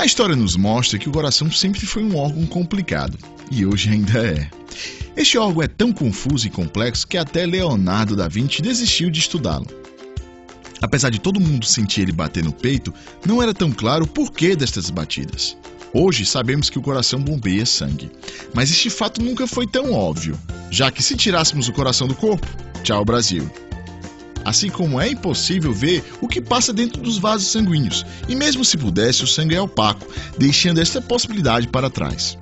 A história nos mostra que o coração sempre foi um órgão complicado, e hoje ainda é. Este órgão é tão confuso e complexo que até Leonardo da Vinci desistiu de estudá-lo. Apesar de todo mundo sentir ele bater no peito, não era tão claro o porquê destas batidas. Hoje sabemos que o coração bombeia sangue, mas este fato nunca foi tão óbvio, já que se tirássemos o coração do corpo, tchau Brasil. Assim como é impossível ver o que passa dentro dos vasos sanguíneos, e mesmo se pudesse, o sangue é opaco, deixando esta possibilidade para trás.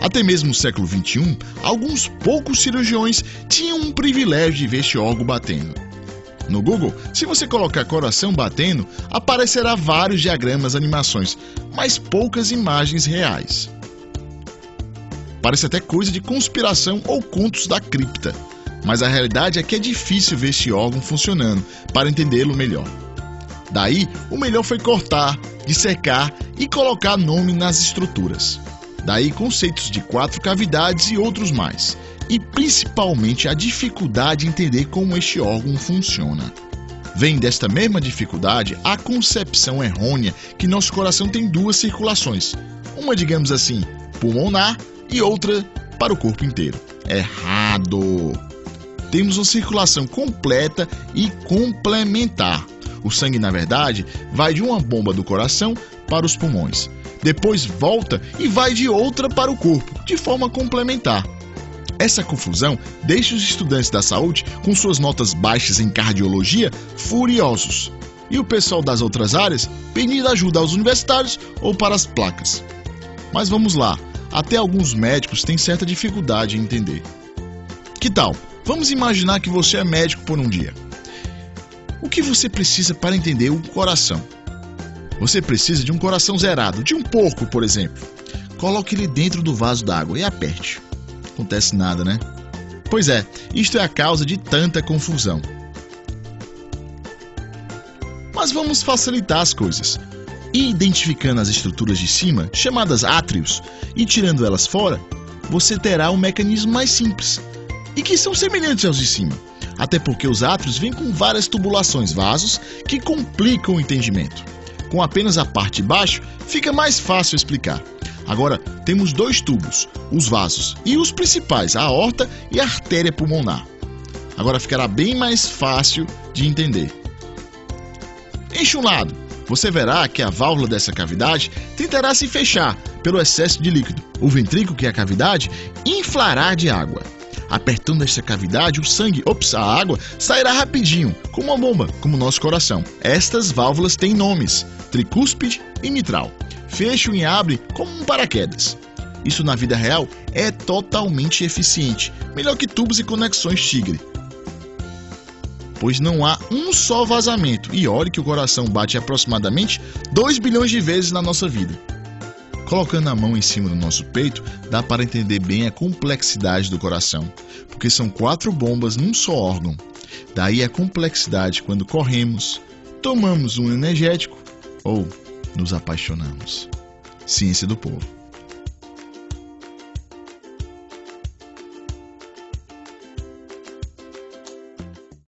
Até mesmo no século XXI, alguns poucos cirurgiões tinham um privilégio de ver este órgão batendo. No Google, se você colocar coração batendo, aparecerá vários diagramas, animações, mas poucas imagens reais. Parece até coisa de conspiração ou contos da cripta, mas a realidade é que é difícil ver este órgão funcionando para entendê-lo melhor. Daí, o melhor foi cortar, dissecar e colocar nome nas estruturas. Daí conceitos de quatro cavidades e outros mais, e principalmente a dificuldade em entender como este órgão funciona. Vem desta mesma dificuldade a concepção errônea que nosso coração tem duas circulações, uma, digamos assim, pulmonar e outra para o corpo inteiro. Errado! Temos uma circulação completa e complementar. O sangue, na verdade, vai de uma bomba do coração para os pulmões depois volta e vai de outra para o corpo, de forma complementar. Essa confusão deixa os estudantes da saúde, com suas notas baixas em cardiologia, furiosos. E o pessoal das outras áreas pedindo ajuda aos universitários ou para as placas. Mas vamos lá, até alguns médicos têm certa dificuldade em entender. Que tal? Vamos imaginar que você é médico por um dia. O que você precisa para entender o coração? Você precisa de um coração zerado, de um porco, por exemplo. Coloque ele dentro do vaso d'água e aperte. Acontece nada, né? Pois é, isto é a causa de tanta confusão. Mas vamos facilitar as coisas. Identificando as estruturas de cima, chamadas átrios, e tirando elas fora, você terá um mecanismo mais simples e que são semelhantes aos de cima. Até porque os átrios vêm com várias tubulações, vasos, que complicam o entendimento com apenas a parte de baixo, fica mais fácil explicar. Agora, temos dois tubos, os vasos, e os principais, a aorta e a artéria pulmonar. Agora ficará bem mais fácil de entender. Enche um lado, você verá que a válvula dessa cavidade tentará se fechar pelo excesso de líquido. O ventrículo, que é a cavidade, inflará de água. Apertando esta cavidade, o sangue, ops, a água, sairá rapidinho, como uma bomba, como o nosso coração. Estas válvulas têm nomes tricúspide e mitral. Fecham e abrem como um paraquedas. Isso na vida real é totalmente eficiente, melhor que tubos e conexões Tigre. Pois não há um só vazamento, e olhe que o coração bate aproximadamente 2 bilhões de vezes na nossa vida. Colocando a mão em cima do nosso peito, dá para entender bem a complexidade do coração, porque são quatro bombas num só órgão. Daí a complexidade quando corremos, tomamos um energético ou nos apaixonamos. Ciência do Povo.